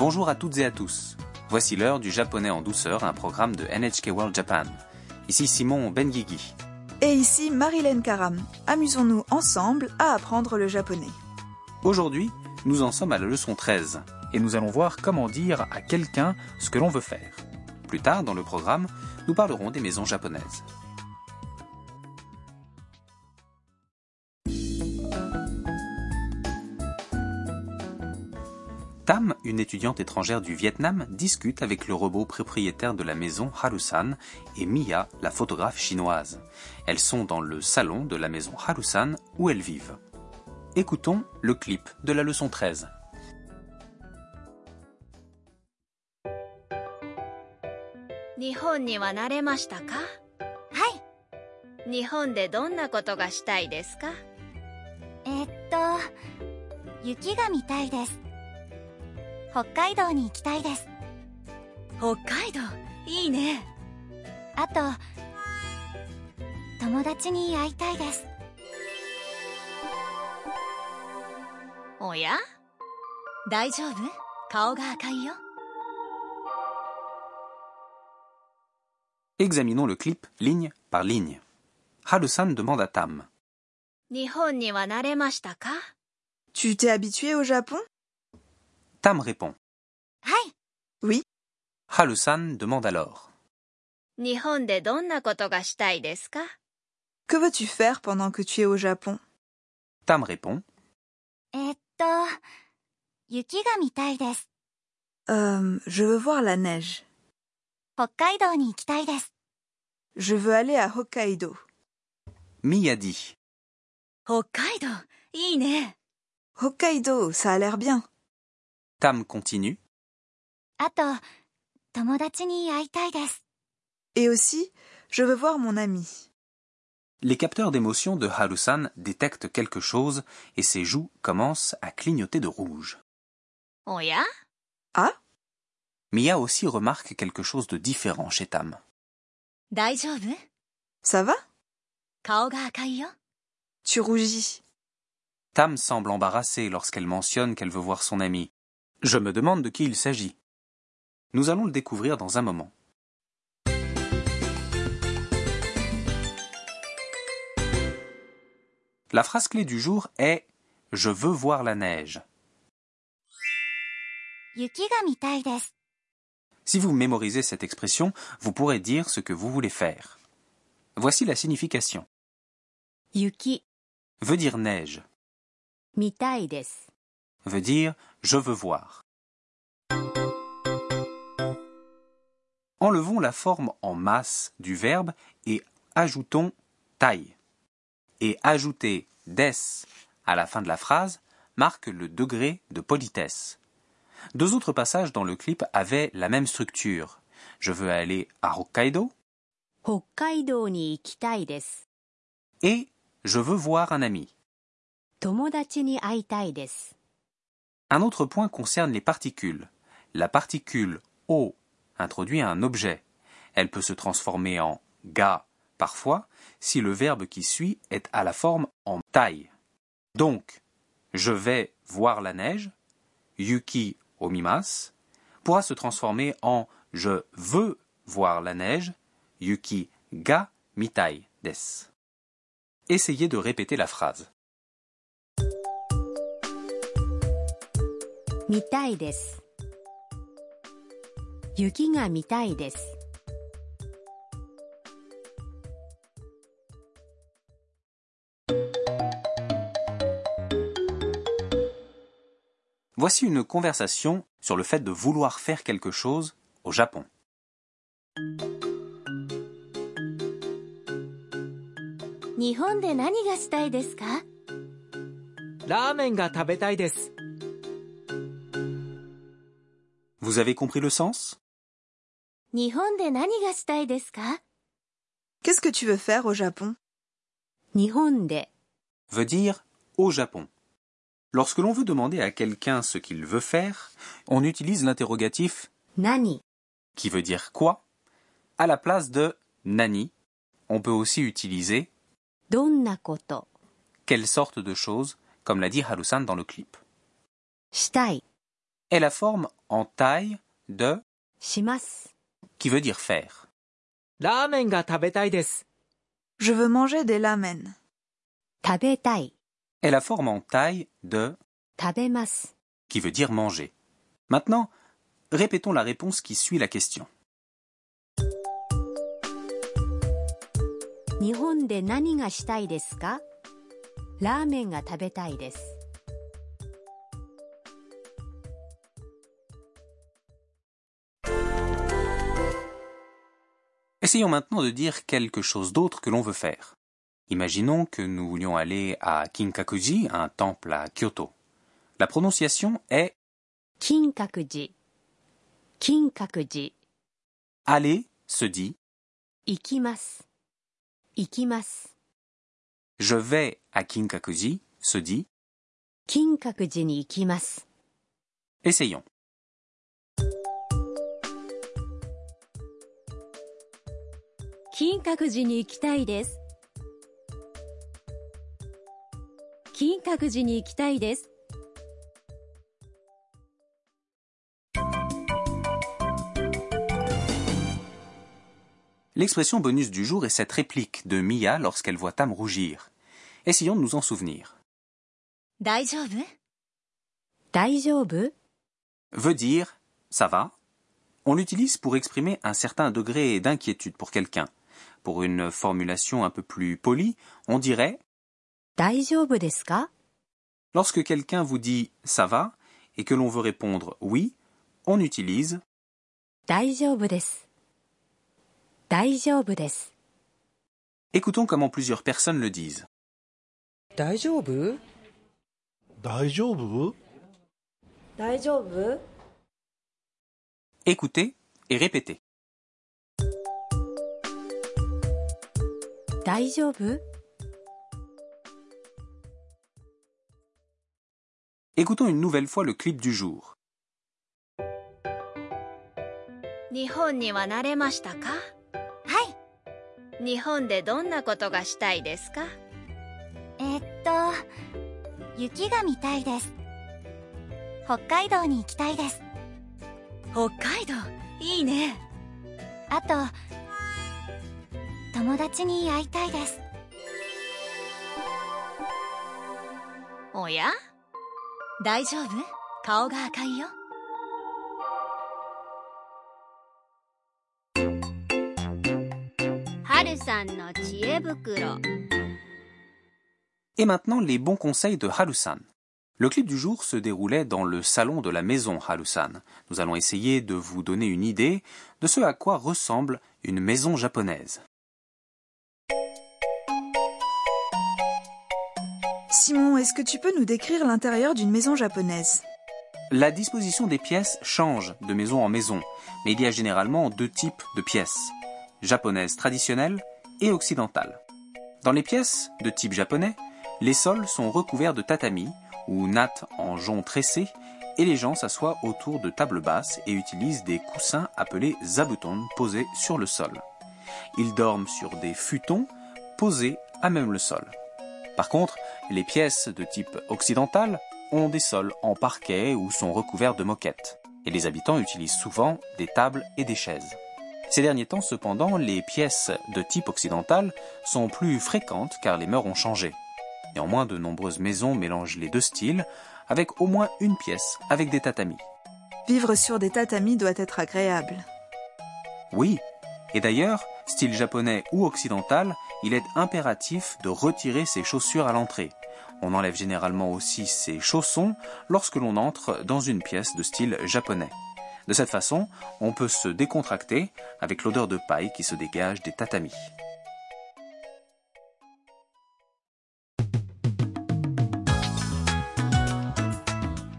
Bonjour à toutes et à tous. Voici l'heure du japonais en douceur, un programme de NHK World Japan. Ici Simon Benguigui. Et ici Marilyn Karam. Amusons-nous ensemble à apprendre le japonais. Aujourd'hui, nous en sommes à la leçon 13 et nous allons voir comment dire à quelqu'un ce que l'on veut faire. Plus tard dans le programme, nous parlerons des maisons japonaises. Tam, une étudiante étrangère du Vietnam, discute avec le robot propriétaire de la maison Harusan et Mia, la photographe chinoise. Elles sont dans le salon de la maison Harusan où elles vivent. Écoutons le clip de la leçon 13. 北海道に行きたいです北海道いいねあと友達に会いたいですおや大丈夫顔が赤いよ Examinons le clip ligne par ligne. Harusan demande à Tam. 日本には慣れましたか Tu t'es habitué au Japon Tam répond. Hai. Oui. Harusan demande alors. Donna? Que veux-tu faire pendant que tu es au Japon? Tam répond. Euh, je veux voir la neige. Hokkaido ni. Je veux aller à Hokkaido. Mia dit. Hokkaido, iine. Hokkaido, ça a l'air bien. Tam continue. Et aussi, je veux voir mon ami. Les capteurs d'émotion de Harusan détectent quelque chose et ses joues commencent à clignoter de rouge. Oya? Ah? Mia aussi remarque quelque chose de différent chez Tam. Ça va? Tu rougis. Tam semble embarrassée lorsqu'elle mentionne qu'elle veut voir son ami, je me demande de qui il s'agit. Nous allons le découvrir dans un moment. La phrase clé du jour est Je veux voir la neige. Si vous mémorisez cette expression, vous pourrez dire ce que vous voulez faire. Voici la signification. Yuki veut dire neige. Mitai veut dire je veux voir. Enlevons la forme en masse du verbe et ajoutons taille. Et ajouter des à la fin de la phrase marque le degré de politesse. Deux autres passages dans le clip avaient la même structure. Je veux aller à Hokkaido. Hokkaido ni. Et je veux voir un ami. Tomodachi ni aitai. Un autre point concerne les particules. La particule o introduit un objet. Elle peut se transformer en ga parfois si le verbe qui suit est à la forme en taille. Donc, je vais voir la neige, yuki omimas, pourra se transformer en je veux voir la neige, yuki ga mitai des. Essayez de répéter la phrase. 見たいです雪が見たいです Voici une conversation sur le fait de vouloir faire quelque chose au Japon. 日本で何がしたいですか Vous avez compris le sens? Qu'est-ce que tu veux faire au Japon? Veut dire au Japon. Lorsque l'on veut demander à quelqu'un ce qu'il veut faire, on utilise l'interrogatif nani. qui veut dire quoi? À la place de nani. On peut aussi utiliser donna koto. quelle sorte de choses, comme l'a dit Harusan dans le clip. Shitai. Est la forme en taille de qui veut dire faire. Ramen ga tabeteides. Je veux manger des ramen. est la forme en taille de qui veut dire manger. Maintenant, répétons la réponse qui suit la question. Nihon de nani ga shitai desu ka? Ramen ga tabetai. Essayons maintenant de dire quelque chose d'autre que l'on veut faire. Imaginons que nous voulions aller à Kinkakuji, un temple à Kyoto. La prononciation est Kinkakuji. Kinkakuji. Aller se dit Ikimas. Ikimas. Je vais à Kinkakuji se dit Kinkakuji ni ikimas. Essayons. 金閣寺に行きたいです。金閣寺に行きたいです。 L'expression bonus du jour est cette réplique de Mia lorsqu'elle voit Tam rougir. Essayons de nous en souvenir. 大丈夫大丈夫 Veut dire ça va. On l'utilise pour exprimer un certain degré d'inquiétude pour quelqu'un. Pour une formulation un peu plus polie, on dirait Lorsque quelqu'un vous dit ça va et que l'on veut répondre oui, on utilise Écoutons comment plusieurs personnes le disent. Écoutez et répétez. 大丈夫？Écoutons une nouvelle fois le clip du jour. 日本には慣れましたか？はい。日本でどんなことがしたいですか？えっと、雪が見たいです。北海道に行きたいです。北海道？いいねあと、友達に会いたいです。おや大丈夫顔が赤いよ春さんの知恵袋。 Et maintenant, les bons conseils de Harusan. Le clip du jour se déroulait dans le salon de la maison Harusan. Nous allons essayer de vous donner une idée de ce à quoi ressemble une maison japonaise. Simon, est-ce que tu peux nous décrire l'intérieur d'une maison japonaise? La disposition des pièces change de maison en maison, mais il y a généralement deux types de pièces, japonaises traditionnelles et occidentales. Dans les pièces de type japonais, les sols sont recouverts de tatami ou nattes en jonc tressé et les gens s'assoient autour de tables basses et utilisent des coussins appelés zabuton posés sur le sol. Ils dorment sur des futons posés à même le sol. Par contre, les pièces de type occidental ont des sols en parquet ou sont recouverts de moquettes. Et les habitants utilisent souvent des tables et des chaises. Ces derniers temps, cependant, les pièces de type occidental sont plus fréquentes car les mœurs ont changé. Néanmoins, de nombreuses maisons mélangent les deux styles, avec au moins une pièce avec des tatamis. Vivre sur des tatamis doit être agréable. Oui, et d'ailleurs, style japonais ou occidental, il est impératif de retirer ses chaussures à l'entrée. On enlève généralement aussi ses chaussons lorsque l'on entre dans une pièce de style japonais. De cette façon, on peut se décontracter avec l'odeur de paille qui se dégage des tatamis.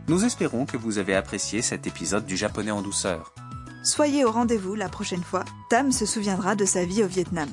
Nous espérons que vous avez apprécié cet épisode du japonais en douceur. Soyez au rendez-vous la prochaine fois. Tam se souviendra de sa vie au Vietnam.